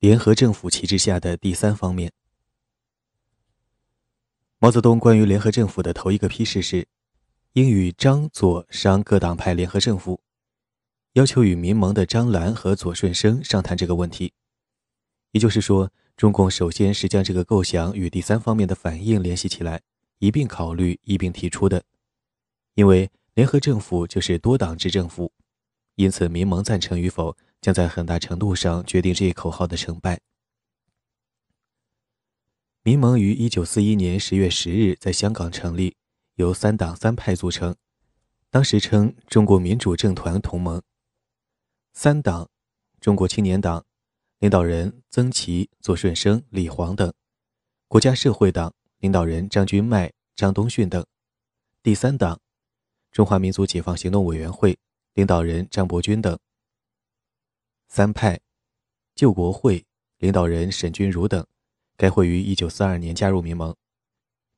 联合政府旗帜下的第三方面。毛泽东关于联合政府的头一个批示是，应与张、左、商各党派联合政府，要求与民盟的张澜和左顺生商谈这个问题。也就是说，中共首先是将这个构想与第三方面的反应联系起来，一并考虑、一并提出的。因为联合政府就是多党制政府，因此民盟赞成与否。将在很大程度上决定这一口号的成败。民盟于一九四一年十月十日在香港成立，由三党三派组成，当时称中国民主政团同盟。三党：中国青年党，领导人曾琦、左顺生、李煌等；国家社会党，领导人张君迈、张东逊等；第三党：中华民族解放行动委员会，领导人张伯钧等。三派，救国会领导人沈钧儒等，该会于一九四二年加入民盟。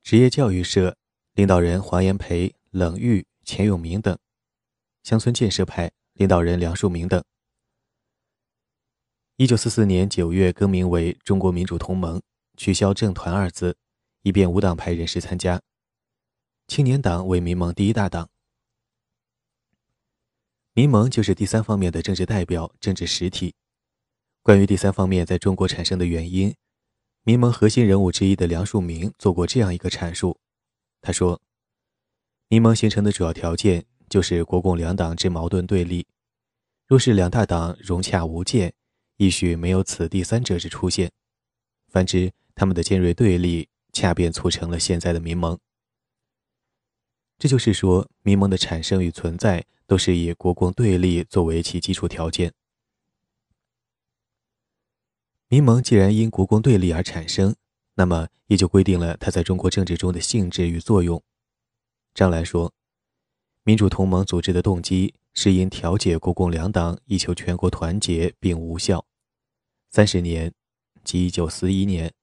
职业教育社领导人黄炎培、冷玉、钱永明等，乡村建设派领导人梁漱溟等。一九四四年九月更名为中国民主同盟，取消“政团”二字，以便无党派人士参加。青年党为民盟第一大党。民盟就是第三方面的政治代表、政治实体。关于第三方面在中国产生的原因，民盟核心人物之一的梁漱溟做过这样一个阐述。他说：“民盟形成的主要条件就是国共两党之矛盾对立。若是两大党融洽无间，亦许没有此第三者之出现；反之，他们的尖锐对立，恰便促成了现在的民盟。这就是说，民盟的产生与存在。”都是以国共对立作为其基础条件。民盟既然因国共对立而产生，那么也就规定了它在中国政治中的性质与作用。张澜说：“民主同盟组织的动机是因调解国共两党，以求全国团结，并无效。三十年，即一九四一年，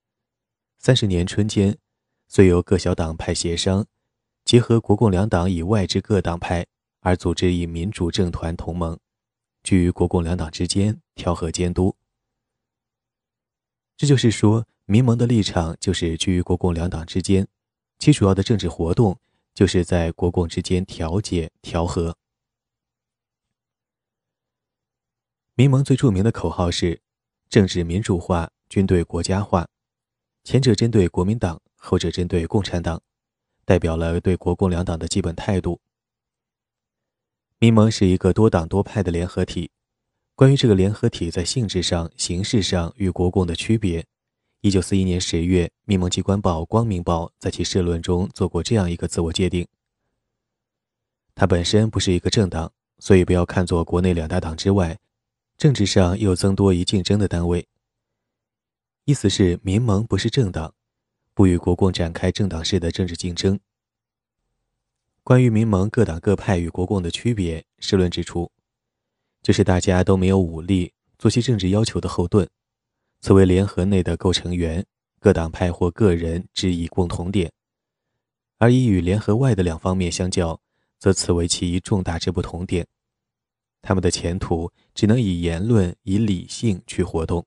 三十年春间，虽由各小党派协商，结合国共两党以外之各党派。”而组织以民主政团同盟，居于国共两党之间，调和监督。这就是说，民盟的立场就是居于国共两党之间，其主要的政治活动就是在国共之间调解调和。民盟最著名的口号是“政治民主化，军队国家化”，前者针对国民党，后者针对共产党，代表了对国共两党的基本态度。民盟是一个多党多派的联合体。关于这个联合体在性质上、形式上与国共的区别，一九四一年十月，民盟机关报《光明报》在其社论中做过这样一个自我界定：它本身不是一个政党，所以不要看作国内两大党之外，政治上又增多一竞争的单位。意思是，民盟不是政党，不与国共展开政党式的政治竞争。关于民盟各党各派与国共的区别，社论指出，就是大家都没有武力做其政治要求的后盾，此为联合内的构成员，各党派或个人之一共同点；而以与联合外的两方面相较，则此为其一重大之不同点。他们的前途只能以言论、以理性去活动。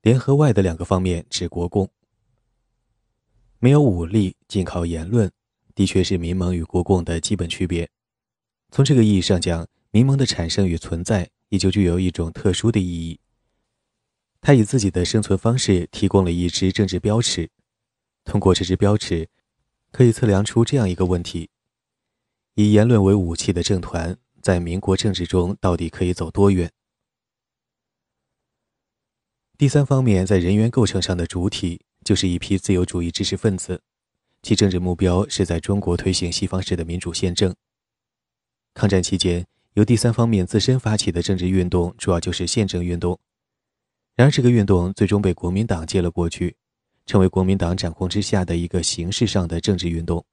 联合外的两个方面指国共，没有武力，仅靠言论。的确是民盟与国共的基本区别。从这个意义上讲，民盟的产生与存在也就具有一种特殊的意义。它以自己的生存方式提供了一支政治标尺，通过这支标尺，可以测量出这样一个问题：以言论为武器的政团在民国政治中到底可以走多远？第三方面，在人员构成上的主体就是一批自由主义知识分子。其政治目标是在中国推行西方式的民主宪政。抗战期间，由第三方面自身发起的政治运动，主要就是宪政运动。然而，这个运动最终被国民党接了过去，成为国民党掌控之下的一个形式上的政治运动。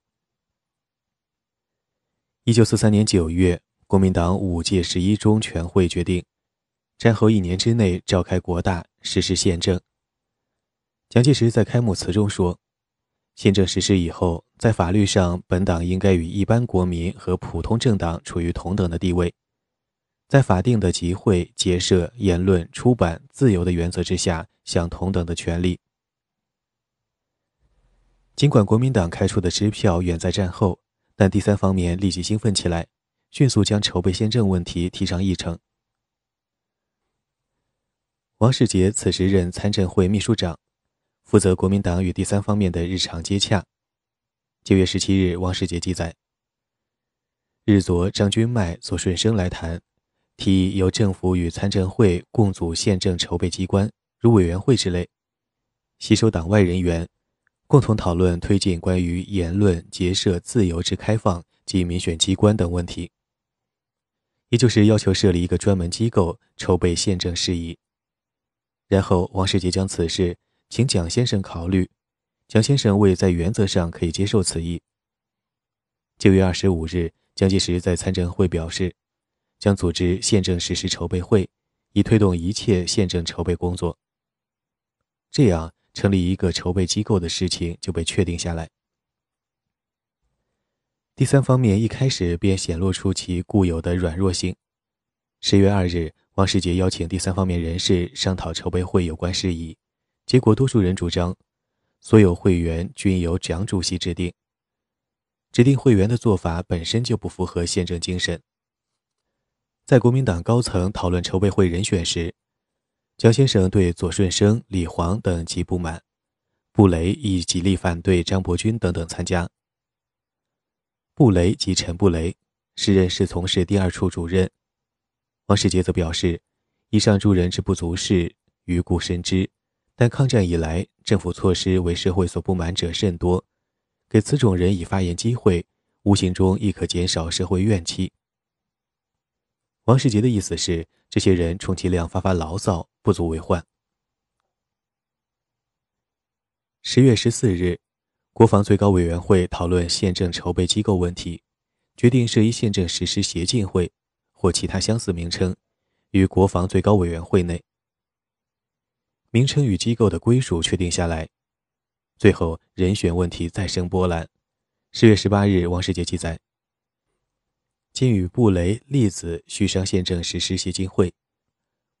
一九四三年九月，国民党五届十一中全会决定，战后一年之内召开国大，实施宪政。蒋介石在开幕词中说。宪政实施以后，在法律上，本党应该与一般国民和普通政党处于同等的地位。在法定的集会、结社、言论、出版自由的原则之下，享同等的权利。尽管国民党开出的支票远在战后，但第三方面立即兴奋起来，迅速将筹备宪政问题提上议程。王世杰此时任参政会秘书长，负责国民党与第三方面的日常接洽。九月十七日，王世杰记载：日昨张君迈、左顺生来谈，提议由政府与参政会共组宪政筹备机关，如委员会之类，吸收党外人员，共同讨论推进关于言论、结社自由之开放及民选机关等问题。也就是要求设立一个专门机构筹备宪政事宜。然后，王世杰将此事请蒋先生考虑，蒋先生未在原则上可以接受此意。九月二十五日，蒋介石在参政会表示，将组织宪政实施筹备会，以推动一切宪政筹备工作。这样，成立一个筹备机构的事情就被确定下来。第三方面一开始便显露出其固有的软弱性。十月二日。王世杰邀请第三方面人士商讨筹备会有关事宜，结果多数人主张，所有会员均由蒋主席指定。指定会员的做法本身就不符合宪政精神。在国民党高层讨论筹备会人选时，蒋先生对左顺生、李煌等极不满，布雷亦极力反对张伯钧等等参加。布雷即陈布雷，时任侍从室第二处主任。王世杰则表示，以上诸人之不足事，余故深知。但抗战以来，政府措施为社会所不满者甚多，给此种人以发言机会，无形中亦可减少社会怨气。王世杰的意思是，这些人充其量发发牢骚，不足为患。十月十四日，国防最高委员会讨论宪政筹备机构问题，决定设一宪政实施协进会。或其他相似名称，于国防最高委员会内。名称与机构的归属确定下来，最后人选问题再生波澜。十月十八日，王世杰记载：今与布雷、栗子续商宪政实施协进会，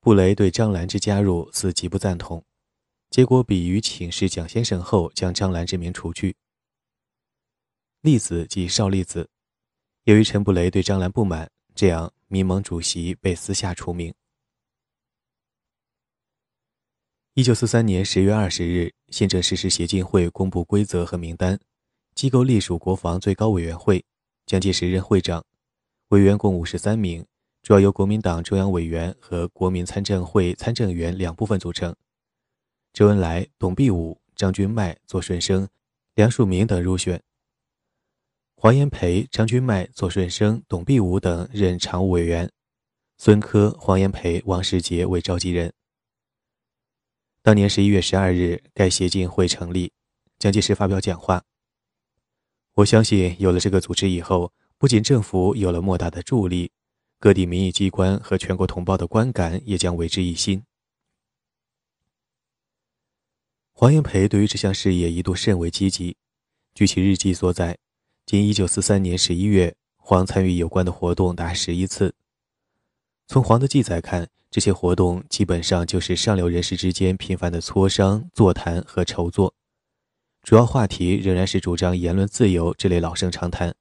布雷对张澜之加入似极不赞同，结果比于请示蒋先生后，将张澜之名除去。栗子即邵栗子，由于陈布雷对张澜不满，这样。民盟主席被私下除名。一九四三年十月二十日，宪政实施协进会公布规则和名单，机构隶属国防最高委员会，蒋介石任会长，委员共五十三名，主要由国民党中央委员和国民参政会参政员两部分组成。周恩来、董必武、张君迈、左顺生、梁漱溟等入选。黄炎培、张君迈、左顺生、董必武等任常务委员，孙科、黄炎培、王世杰为召集人。当年十一月十二日，该协进会成立，蒋介石发表讲话。我相信，有了这个组织以后，不仅政府有了莫大的助力，各地民意机关和全国同胞的观感也将为之一新。黄炎培对于这项事业一度甚为积极，据其日记所载。仅一九四三年十一月，黄参与有关的活动达十一次。从黄的记载看，这些活动基本上就是上流人士之间频繁的磋商、座谈和筹作，主要话题仍然是主张言论自由这类老生常谈，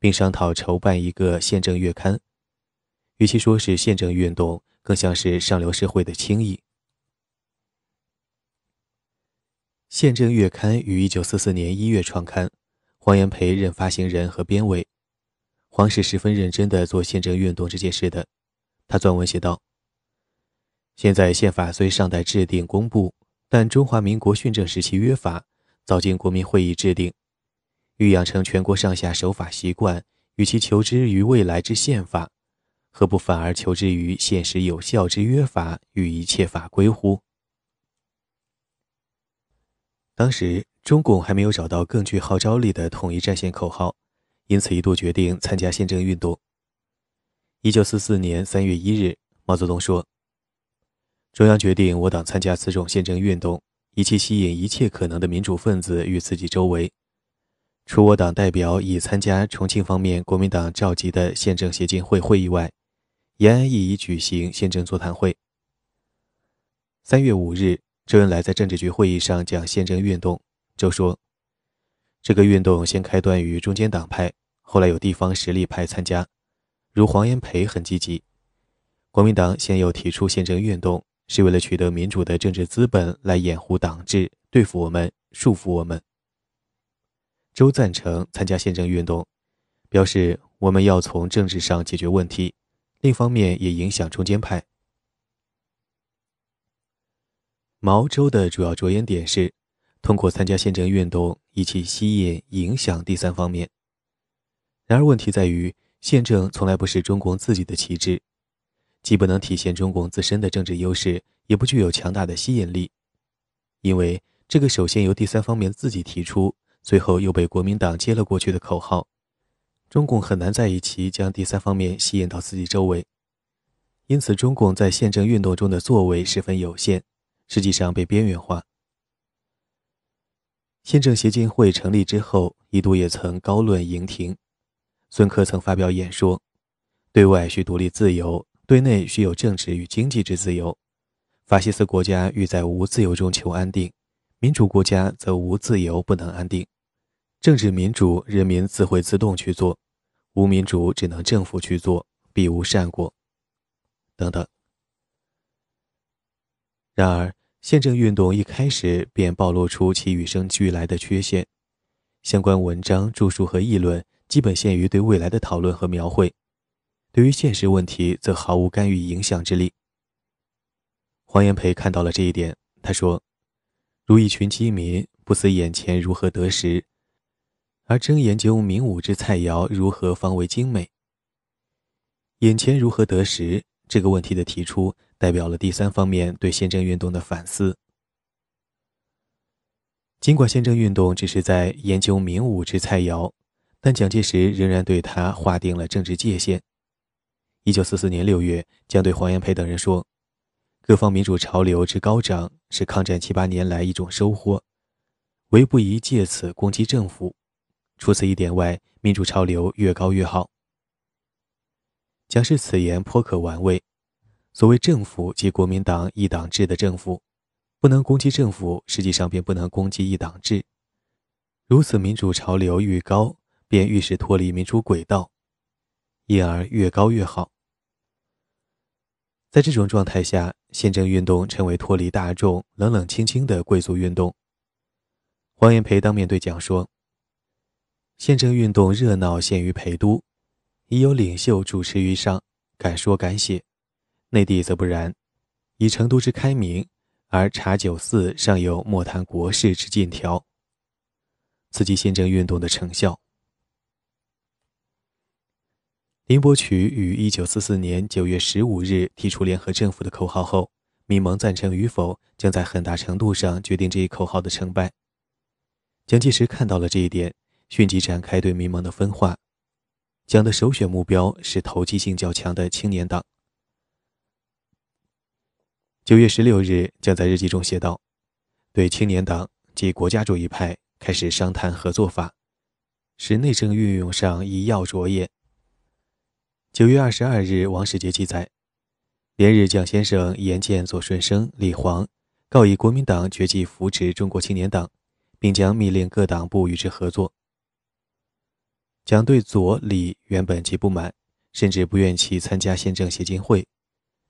并商讨筹办一个宪政月刊。与其说是宪政运动，更像是上流社会的轻易。宪政月刊于一九四四年一月创刊。黄炎培任发行人和编委，黄是十分认真地做宪政运动这件事的。他撰文写道：“现在宪法虽尚待制定公布，但中华民国训政时期约法早经国民会议制定，欲养成全国上下守法习惯，与其求之于未来之宪法，何不反而求之于现实有效之约法与一切法规乎？”当时。中共还没有找到更具号召力的统一战线口号，因此一度决定参加宪政运动。一九四四年三月一日，毛泽东说：“中央决定我党参加此种宪政运动，以期吸引一切可能的民主分子与自己周围。除我党代表已参加重庆方面国民党召集的宪政协进会会议外，延安亦已举行宪政座谈会。三月五日，周恩来在政治局会议上讲宪政运动，就说：“这个运动先开端于中间党派，后来有地方实力派参加，如黄炎培很积极。国民党先又提出宪政运动，是为了取得民主的政治资本来掩护党治，对付我们，束缚我们。周赞成参加宪政运动，表示我们要从政治上解决问题，另一方面也影响中间派。”毛周的主要着眼点是，通过参加宪政运动，以其吸引、影响第三方面。然而，问题在于，宪政从来不是中共自己的旗帜，既不能体现中共自身的政治优势，也不具有强大的吸引力。因为这个首先由第三方面自己提出，最后又被国民党接了过去的口号，中共很难在一起将第三方面吸引到自己周围。因此，中共在宪政运动中的作为十分有限。实际上被边缘化。宪政协进会成立之后，一度也曾高论营庭。孙科曾发表演说：“对外需独立自由，对内需有政治与经济之自由。法西斯国家欲在无自由中求安定，民主国家则无自由不能安定。政治民主，人民自会自动去做；无民主，只能政府去做，必无善果。”等等。然而，宪政运动一开始便暴露出其与生俱来的缺陷，相关文章、著述和议论基本限于对未来的讨论和描绘，对于现实问题则毫无干预影响之力。黄炎培看到了这一点，他说：“如一群饥民，不思眼前如何得食，而争研究明武之菜肴如何方为精美。眼前如何得食这个问题的提出。”代表了第三方面对宪政运动的反思。尽管宪政运动只是在研究民武之菜肴，但蒋介石仍然对他划定了政治界限。一九四四年六月，将对黄炎培等人说：“各方民主潮流之高涨，是抗战七八年来一种收获，唯不宜借此攻击政府。除此一点外，民主潮流越高越好。”蒋氏此言颇可玩味。所谓政府即国民党一党制的政府，不能攻击政府，实际上便不能攻击一党制。如此民主潮流愈高，便愈是脱离民主轨道，因而越高越好。在这种状态下，宪政运动成为脱离大众、冷冷清清的贵族运动。黄炎培当面对讲说：“宪政运动热闹限于陪都，已有领袖主持于上，敢说敢写。”内地则不然，以成都之开明，而茶酒肆尚有莫谈国事之禁条。此即宪政运动的成效。林伯渠于一九四四年九月十五日提出联合政府的口号后，民盟赞成与否，将在很大程度上决定这一口号的成败。蒋介石看到了这一点，迅即展开对民盟的分化。蒋的首选目标是投机性较强的青年党。九月十六日，将在日记中写道：“对青年党及国家主义派开始商谈合作法，使内政运用上一要着也。”九月二十二日，王世杰记载：“连日，蒋先生言见左顺生、李煌，告以国民党决计扶持中国青年党，并将密令各党部与之合作。”蒋对左、李原本极不满，甚至不愿其参加宪政协进会。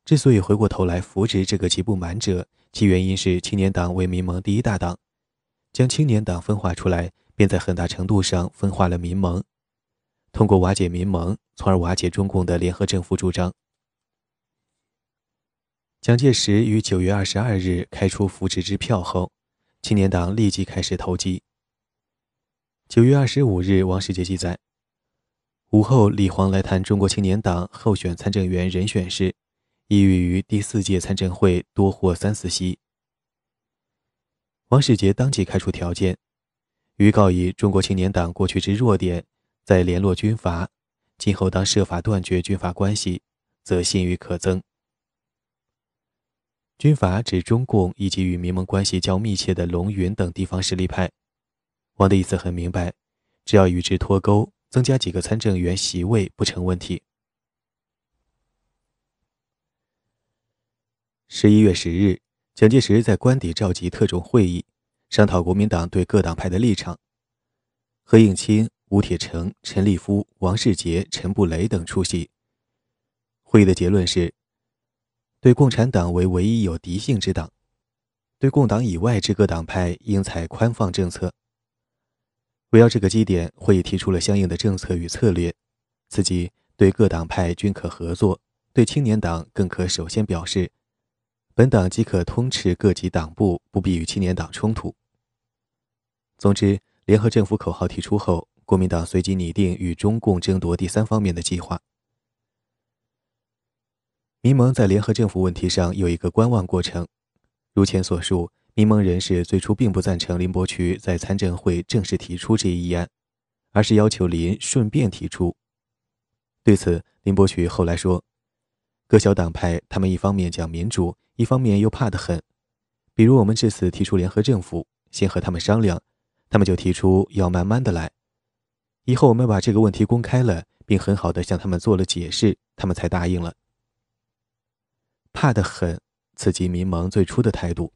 之所以回过头来扶植这个极不满者，其原因是青年党为民盟第一大党，将青年党分化出来，便在很大程度上分化了民盟，通过瓦解民盟，从而瓦解中共的联合政府主张。蒋介石于九月二十二日开出扶植支票后，青年党立即开始投机。九月二十五日，王世杰记载，午后李煌来谈中国青年党候选参政员人选时。意欲于第四届参政会多获三四席。王世杰当即开出条件，预告以中国青年党过去之弱点，再联络军阀，今后当设法断绝军阀关系，则信誉可增。军阀指中共以及与民盟关系较密切的龙云等地方势力派。王的意思很明白，只要与之脱钩，增加几个参政员席位不成问题。十一月十日，蒋介石在官邸召集特种会议，商讨国民党对各党派的立场。何应钦、吴铁城、陈立夫、王世杰、陈布雷等出席。会议的结论是：对共产党为唯一有敌性之党，对共党以外之各党派应采宽放政策。围绕这个基点，会议提出了相应的政策与策略，此即对各党派均可合作，对青年党更可首先表示。本党即可通斥各级党部，不必与青年党冲突。总之，联合政府口号提出后，国民党随即拟定与中共争夺第三方面的计划。民盟在联合政府问题上有一个观望过程。如前所述，民盟人士最初并不赞成林伯渠在参政会正式提出这一议案，而是要求林顺便提出。对此，林伯渠后来说：“各小党派他们一方面讲民主。”一方面又怕得很，比如我们这次提出联合政府，先和他们商量，他们就提出要慢慢的来。以后我们把这个问题公开了，并很好的向他们做了解释，他们才答应了。怕得很，刺激民盟最初的态度。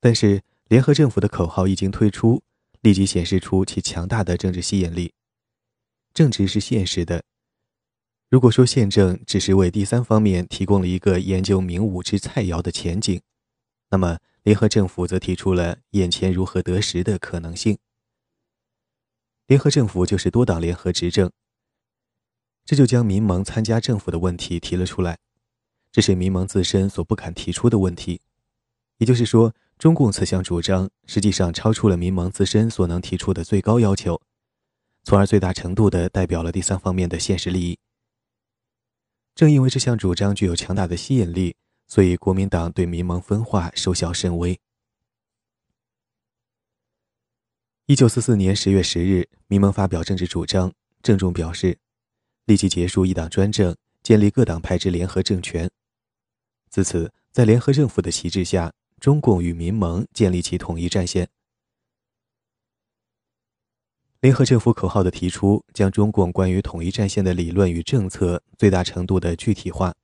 但是联合政府的口号一经推出，立即显示出其强大的政治吸引力。政治是现实的。如果说宪政只是为第三方面提供了一个研究明武之菜肴的前景，那么联合政府则提出了眼前如何得食的可能性。联合政府就是多党联合执政，这就将民盟参加政府的问题提了出来，这是民盟自身所不敢提出的问题。也就是说，中共此项主张实际上超出了民盟自身所能提出的最高要求，从而最大程度地代表了第三方面的现实利益。正因为这项主张具有强大的吸引力，所以国民党对民盟分化收效甚微。一九四四年十月十日，民盟发表政治主张，郑重表示，立即结束一党专政，建立各党派之联合政权。自此，在联合政府的旗帜下，中共与民盟建立起统一战线。联合政府口号的提出，将中共关于统一战线的理论与政策最大程度的具体化，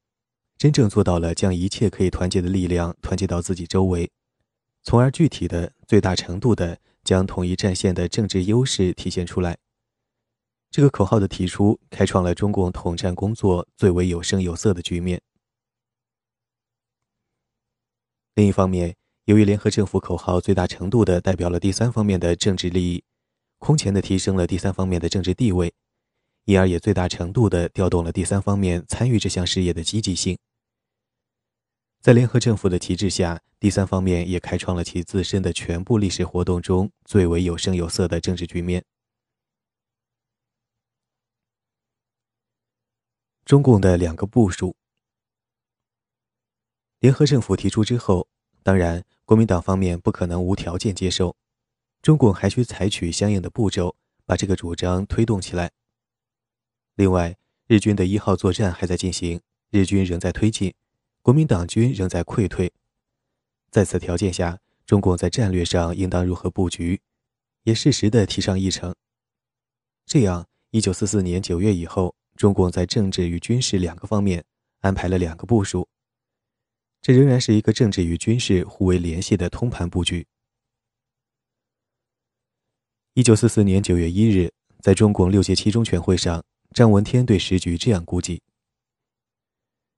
真正做到了将一切可以团结的力量团结到自己周围，从而具体的、最大程度的将统一战线的政治优势体现出来。这个口号的提出，开创了中共统战工作最为有声有色的局面。另一方面，由于联合政府口号最大程度的代表了第三方面的政治利益。空前的提升了第三方面的政治地位，因而也最大程度地调动了第三方面参与这项事业的积极性。在联合政府的旗帜下，第三方面也开创了其自身的全部历史活动中最为有声有色的政治局面。中共的两个部署，联合政府提出之后，当然国民党方面不可能无条件接受。中共还需采取相应的步骤，把这个主张推动起来。另外，日军的一号作战还在进行，日军仍在推进，国民党军仍在溃退。在此条件下，中共在战略上应当如何布局，也适时地提上议程。这样，一九四四年九月以后，中共在政治与军事两个方面安排了两个部署，这仍然是一个政治与军事互为联系的通盘布局。一九四四年九月一日，在中共六届七中全会上，张闻天对时局这样估计：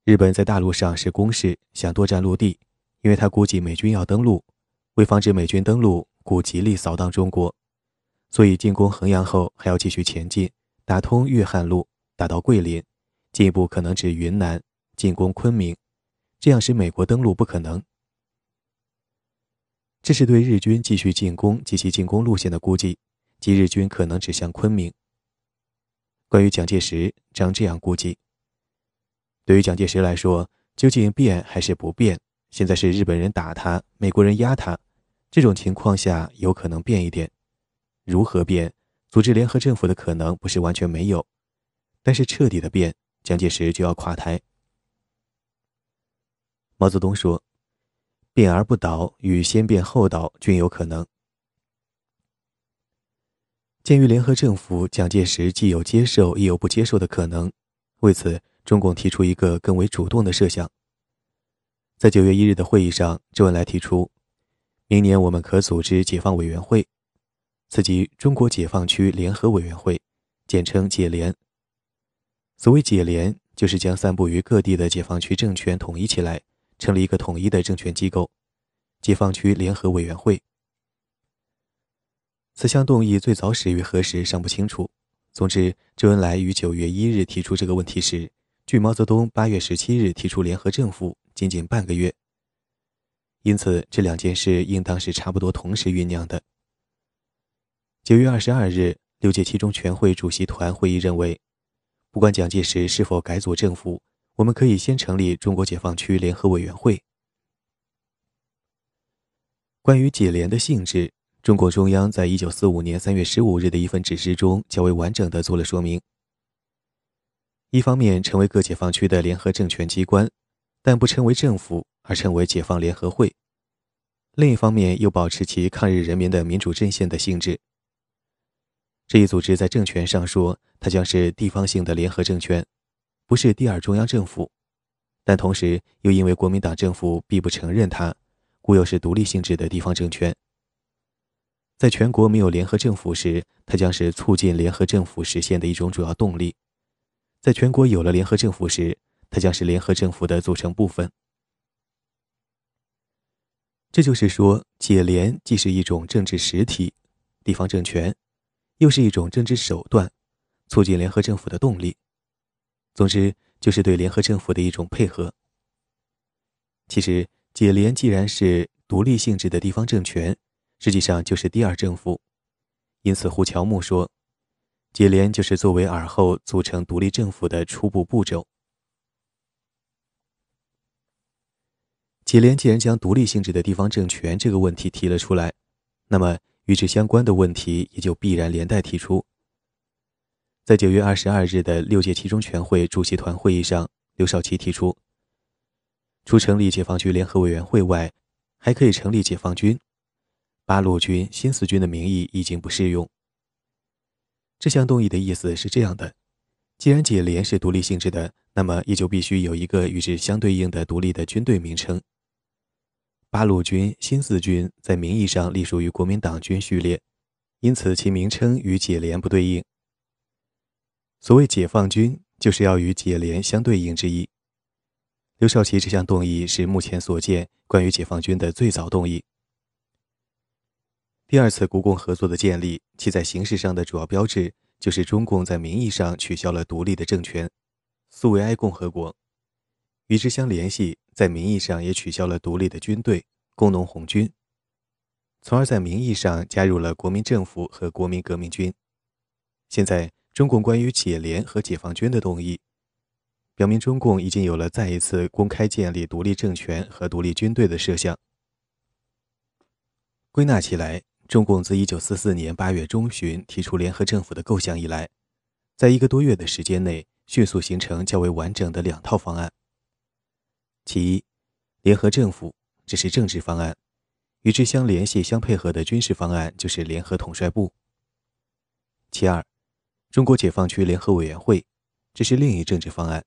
日本在大陆上是攻势，想多占陆地，因为他估计美军要登陆，为防止美军登陆，故极力扫荡中国，所以进攻衡阳后还要继续前进，打通粤汉路，打到桂林，进一步可能指云南，进攻昆明，这样使美国登陆不可能。这是对日军继续进攻及其进攻路线的估计。即日军可能指向昆明。关于蒋介石，张这样估计：对于蒋介石来说，究竟变还是不变？现在是日本人打他，美国人压他，这种情况下有可能变一点。如何变？组织联合政府的可能不是完全没有，但是彻底的变，蒋介石就要垮台。毛泽东说：“变而不倒与先变后倒均有可能。”鉴于联合政府，蒋介石既有接受，也有不接受的可能。为此，中共提出一个更为主动的设想，在九月一日的会议上，周恩来提出，明年我们可组织解放委员会，此即中国解放区联合委员会，简称解联。所谓解联，就是将散布于各地的解放区政权统一起来，成立一个统一的政权机构——解放区联合委员会。此项动议最早始于何时尚不清楚。总之，周恩来于九月一日提出这个问题时，距毛泽东八月十七日提出联合政府。仅仅半个月，因此这两件事应当是差不多同时酝酿的。九月二十二日，六届七中全会主席团会议认为，不管蒋介石是否改组政府，我们可以先成立中国解放区联合委员会。关于解联的性质，中共中央在一九四五年三月十五日的一份指示中较为完整的做了说明：一方面，成为各解放区的联合政权机关。但不称为政府，而称为解放联合会。另一方面，又保持其抗日人民的民主阵线的性质。这一组织在政权上说，它将是地方性的联合政权，不是第二中央政府；但同时又因为国民党政府必不承认它，故又是独立性质的地方政权。在全国没有联合政府时，它将是促进联合政府实现的一种主要动力；在全国有了联合政府时，它将是联合政府的组成部分。这就是说，解联既是一种政治实体，地方政权，又是一种政治手段，促进联合政府的动力。总之，就是对联合政府的一种配合。其实，解联既然是独立性质的地方政权，实际上就是第二政府。因此，胡乔木说，解联就是作为尔后组成独立政府的初步步骤。解联既然将独立性质的地方政权这个问题提了出来，那么与之相关的问题也就必然连带提出。在九月二十二日的六届七中全会主席团会议上，刘少奇提出，除成立解放区联合委员会外，还可以成立解放军，八路军、新四军的名义已经不适用。这项动议的意思是这样的：既然解联是独立性质的，那么也就必须有一个与之相对应的独立的军队名称。八路军、新四军在名义上隶属于国民党军序列，因此其名称与解联不对应。所谓解放军，就是要与解联相对应之意。刘少奇这项动议是目前所见关于解放军的最早动议。第二次国共合作的建立，其在形式上的主要标志就是中共在名义上取消了独立的政权——苏维埃共和国。与之相联系，在名义上也取消了独立的军队工农红军，从而在名义上加入了国民政府和国民革命军。现在，中共关于解联和解放军的动议，表明中共已经有了再一次公开建立独立政权和独立军队的设想。归纳起来，中共自1944年8月中旬提出联合政府的构想以来，在一个多月的时间内，迅速形成较为完整的两套方案。其一，联合政府这是政治方案，与之相联系、相配合的军事方案就是联合统帅部。其二，中国解放区联合委员会这是另一政治方案，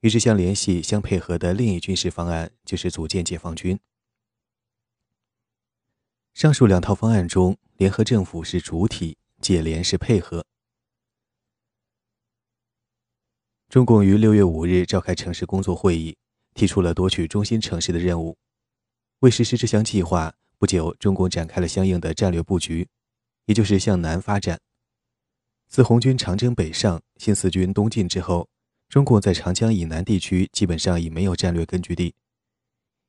与之相联系、相配合的另一军事方案就是组建解放军。上述两套方案中，联合政府是主体，解联是配合。中共于六月五日召开城市工作会议。提出了夺取中心城市的任务。为实施这项计划，不久，中共展开了相应的战略布局，也就是向南发展。自红军长征北上，新四军东进之后，中共在长江以南地区基本上已没有战略根据地。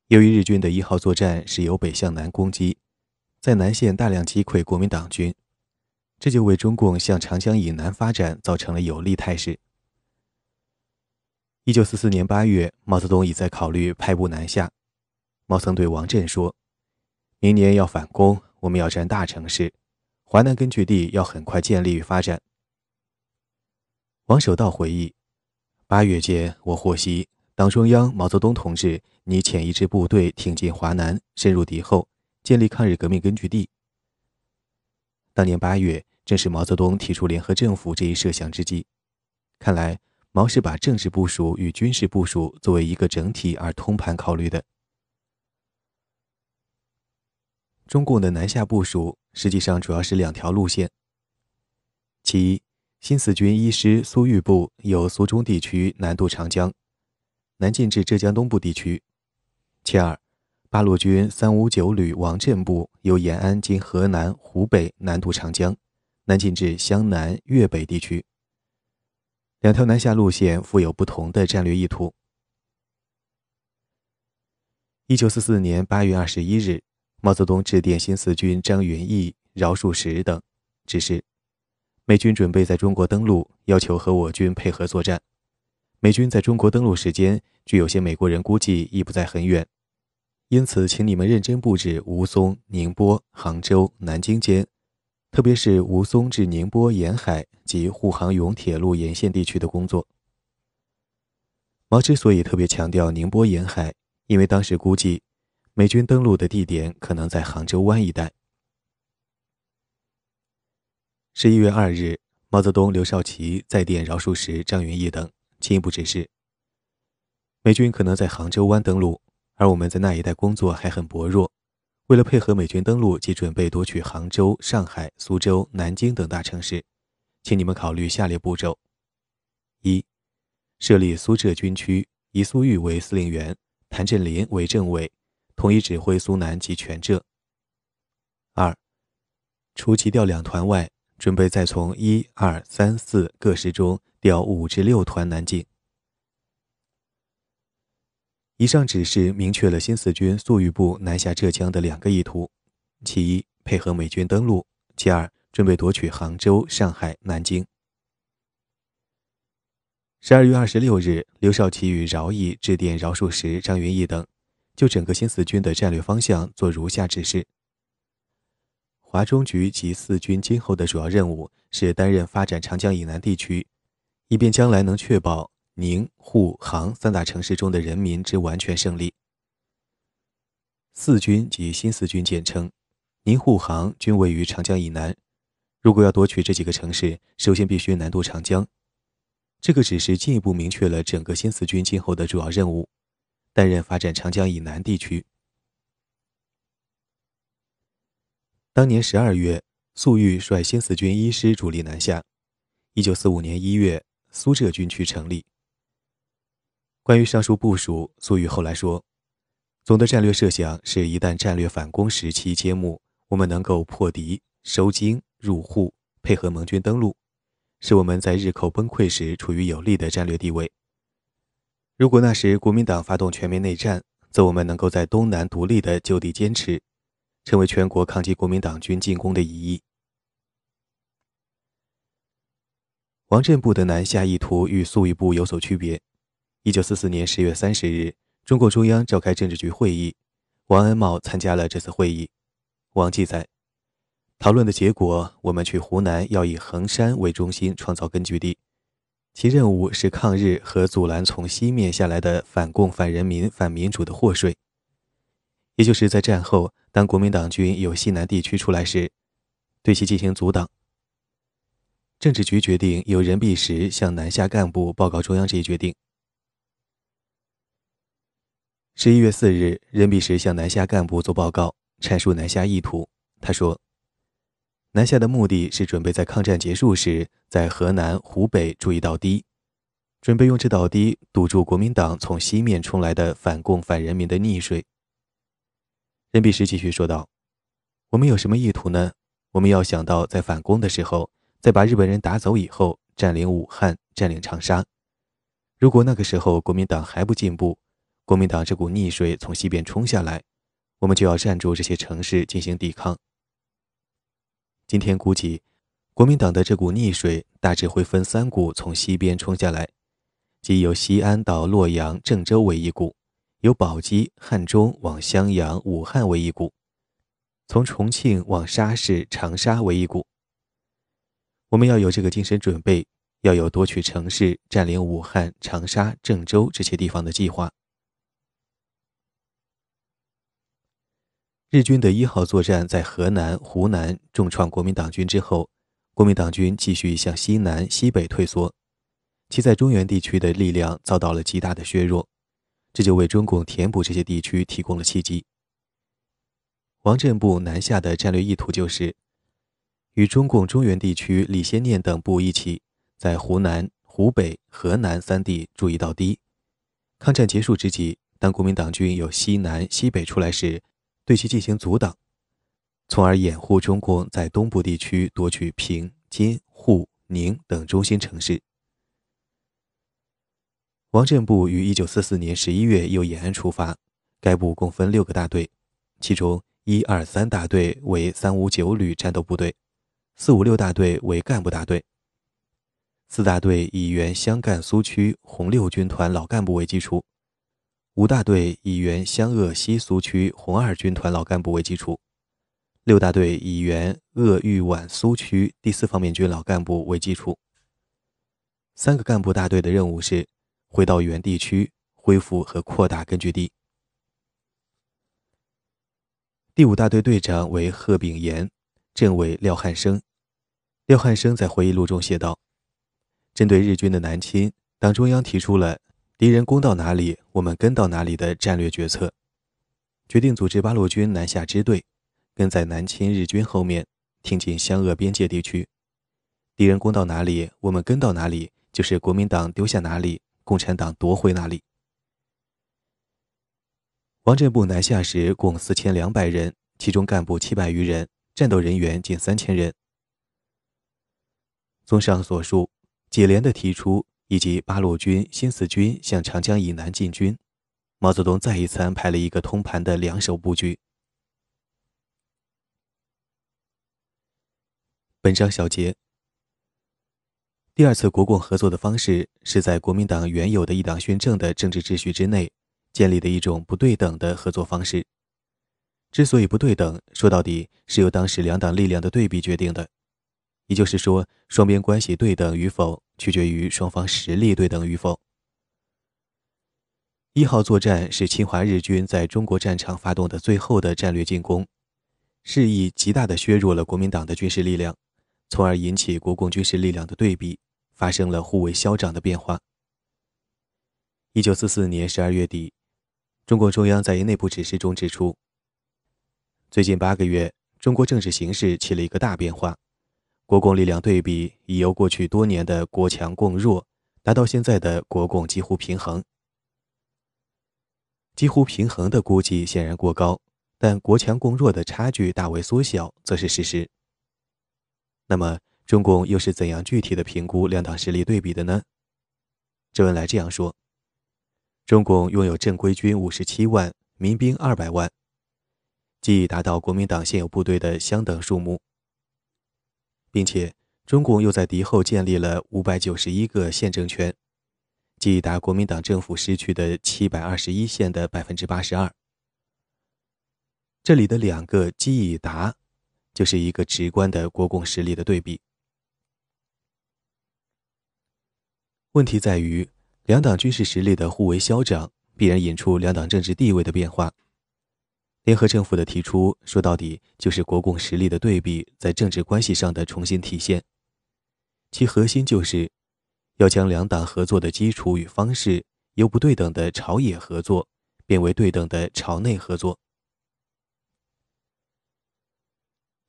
由于日军的一号作战是由北向南攻击，在南线大量击溃国民党军，这就为中共向长江以南发展造成了有利态势。一九四四年八月，毛泽东已在考虑派部南下。毛曾对王震说：“明年要反攻，我们要占大城市，华南根据地要很快建立与发展。”王守道回忆：“八月间，我获悉党中央毛泽东同志拟遣一支部队挺进华南，深入敌后，建立抗日革命根据地。当年八月，正是毛泽东提出联合政府这一设想之际。看来，毛是把政治部署与军事部署作为一个整体而通盘考虑的。中共的南下部署实际上主要是两条路线：其一，新四军一师苏豫部由苏中地区南渡长江，南进至浙江东部地区；其二，八路军三五九旅王震部由延安经河南、湖北南渡长江，南进至湘南、粤北地区。两条南下路线富有不同的战略意图。一九四四年八月二十一日，毛泽东致电新四军张云逸、饶漱石等，指示美军准备在中国登陆，要求和我军配合作战。美军在中国登陆时间，据有些美国人估计，亦不在很远。因此，请你们认真布置吴淞、宁波、杭州、南京间，特别是吴淞至宁波沿海及沪杭甬铁路沿线地区的工作。毛之所以特别强调宁波沿海，因为当时估计，美军登陆的地点可能在杭州湾一带。十一月二日，毛泽东、刘少奇再电饶漱石、张云逸等，进一步指示：美军可能在杭州湾登陆，而我们在那一带工作还很薄弱。为了配合美军登陆及准备夺取杭州、上海、苏州、南京等大城市，请你们考虑下列步骤：一、设立苏浙军区，以苏玉为司令员。谭震林为政委，统一指挥苏南及全浙。二，除急调两团外，准备再从一二三四各师中调五至六团南进。以上指示明确了新四军粟裕部南下浙江的两个意图：其一，配合美军登陆；其二，准备夺取杭州、上海、南京。十二月二十六日，刘少奇与饶毅致电饶漱石、张云逸等，就整个新四军的战略方向做如下指示：华中局及四军今后的主要任务是担任发展长江以南地区，以便将来能确保宁、沪、杭三大城市中的人民之完全胜利。四军及新四军简称，宁、沪、杭均位于长江以南，如果要夺取这几个城市，首先必须南渡长江。这个指示进一步明确了整个新四军今后的主要任务，担任发展长江以南地区。当年十二月，粟裕率新四军一师主力南下。一九四五年一月，苏浙军区成立。关于上述部署，粟裕后来说：“总的战略设想是一旦战略反攻时期揭幕，我们能够破敌、收京、入沪，配合盟军登陆。”使我们在日寇崩溃时处于有利的战略地位。如果那时国民党发动全面内战，则我们能够在东南独立的就地坚持，成为全国抗击国民党军进攻的一翼。王震部的南下意图与粟裕部有所区别。一九四四年十月三十日，中共中央召开政治局会议，王恩茂参加了这次会议。王记载。讨论的结果，我们去湖南要以衡山为中心创造根据地，其任务是抗日和阻拦从西面下来的反共、反人民、反民主的祸水。也就是在战后，当国民党军由西南地区出来时，对其进行阻挡。政治局决定由任弼时向南下干部报告中央这一决定。十一月四日，任弼时向南下干部做报告，阐述南下意图。他说。南下的目的是准备在抗战结束时，在河南、湖北筑一道堤，准备用这道堤堵住国民党从西面冲来的反共反人民的逆水。任弼时继续说道：“我们有什么意图呢？我们要想到在反攻的时候，在把日本人打走以后，占领武汉，占领长沙。如果那个时候国民党还不进步，国民党这股逆水从西边冲下来，我们就要占住这些城市进行抵抗。”今天估计，国民党的这股逆水大致会分三股从西边冲下来，即由西安到洛阳、郑州为一股，由宝鸡、汉中往襄阳、武汉为一股，从重庆往沙市、长沙为一股。我们要有这个精神准备，要有夺取城市、占领武汉、长沙、郑州这些地方的计划。日军的一号作战在河南、湖南重创国民党军之后，国民党军继续向西南、西北退缩，其在中原地区的力量遭到了极大的削弱，这就为中共填补这些地区提供了契机。王震部南下的战略意图就是，与中共中原地区李先念等部一起，在湖南、湖北、河南三地筑一道堤。抗战结束之际，当国民党军由西南、西北出来时，对其进行阻挡，从而掩护中共在东部地区夺取平、津、沪、宁等中心城市。王振部于一九四四年十一月由延安出发，该部共分六个大队，其中。一二三大队为三五九旅战斗部队，四五六大队为干部大队。四大队以原湘赣苏区红六军团老干部为基础，五大队以原湘鄂西苏区红二军团老干部为基础，六大队以原鄂豫皖苏区第四方面军老干部为基础。三个干部大队的任务是回到原地区，恢复和扩大根据地。第五大队队长为贺炳炎，政委廖汉生。廖汉生在回忆录中写道：“针对日军的南侵，党中央提出了‘敌人攻到哪里，我们跟到哪里’的战略决策，决定组织八路军南下支队，跟在南侵日军后面，挺进湘鄂边界地区。敌人攻到哪里，我们跟到哪里，就是国民党丢下哪里，共产党夺回哪里。”王震部南下时共四千两百人，其中干部七百余人，战斗人员近三千人。综上所述，解联的提出以及八路军、新四军向长江以南进军，毛泽东再一次安排了一个通盘的两手布局。本章小结：第二次国共合作的方式是在国民党原有的一党训政的政治秩序之内。建立的一种不对等的合作方式。之所以不对等，说到底是由当时两党力量的对比决定的。也就是说，双边关系对等与否，取决于双方实力对等与否。一号作战是侵华日军在中国战场发动的最后的战略进攻，示意极大的削弱了国民党的军事力量，从而引起国共军事力量的对比，发生了互为消长的变化。一九四四年十二月底。中共中央在内部指示中指出，最近八个月，中国政治形势起了一个大变化，国共力量对比已由过去多年的国强共弱，达到现在的国共几乎平衡。几乎平衡的估计显然过高，但国强共弱的差距大为缩小，则是事实。那么，中共又是怎样具体的评估两党实力对比的呢？周恩来这样说。中共拥有正规军五十七万，民兵二百万，即达到国民党现有部队的相等数目，并且中共又在敌后建立了五百九十一个县政权，即达国民党政府失去的七百二十一县的百分之八十二。这里的两个“即已达”，就是一个直观的国共实力的对比。问题在于。两党军事实力的互为消长，必然引出两党政治地位的变化。联合政府的提出，说到底就是国共实力的对比在政治关系上的重新体现。其核心就是，要将两党合作的基础与方式由不对等的朝野合作，变为对等的朝内合作。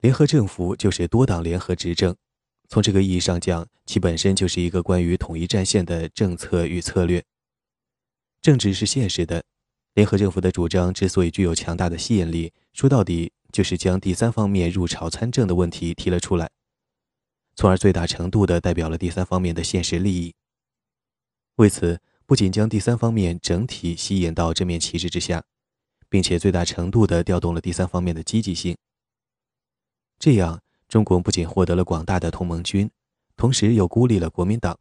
联合政府就是多党联合执政。从这个意义上讲，其本身就是一个关于统一战线的政策与策略。政治是现实的，联合政府的主张之所以具有强大的吸引力，说到底就是将第三方面入朝参政的问题提了出来，从而最大程度地代表了第三方面的现实利益。为此，不仅将第三方面整体吸引到这面旗帜之下，并且最大程度地调动了第三方面的积极性。这样。中共不仅获得了广大的同盟军，同时又孤立了国民党。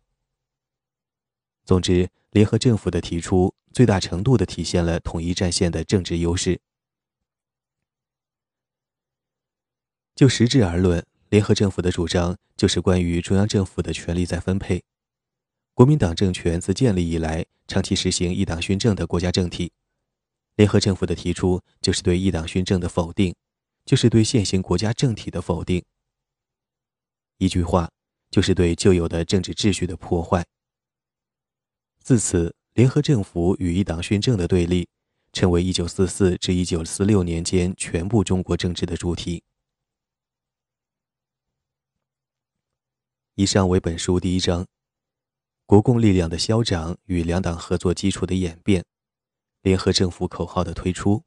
总之，联合政府的提出最大程度地体现了统一战线的政治优势。就实质而论，联合政府的主张就是关于中央政府的权力再分配。国民党政权自建立以来，长期实行一党训政的国家政体，联合政府的提出就是对一党训政的否定，就是对现行国家政体的否定。一句话，就是对旧有的政治秩序的破坏。自此，联合政府与一党训政的对立，成为1944至1946年间全部中国政治的主题。以上为本书第一章：国共力量的消长与两党合作基础的演变，联合政府口号的推出。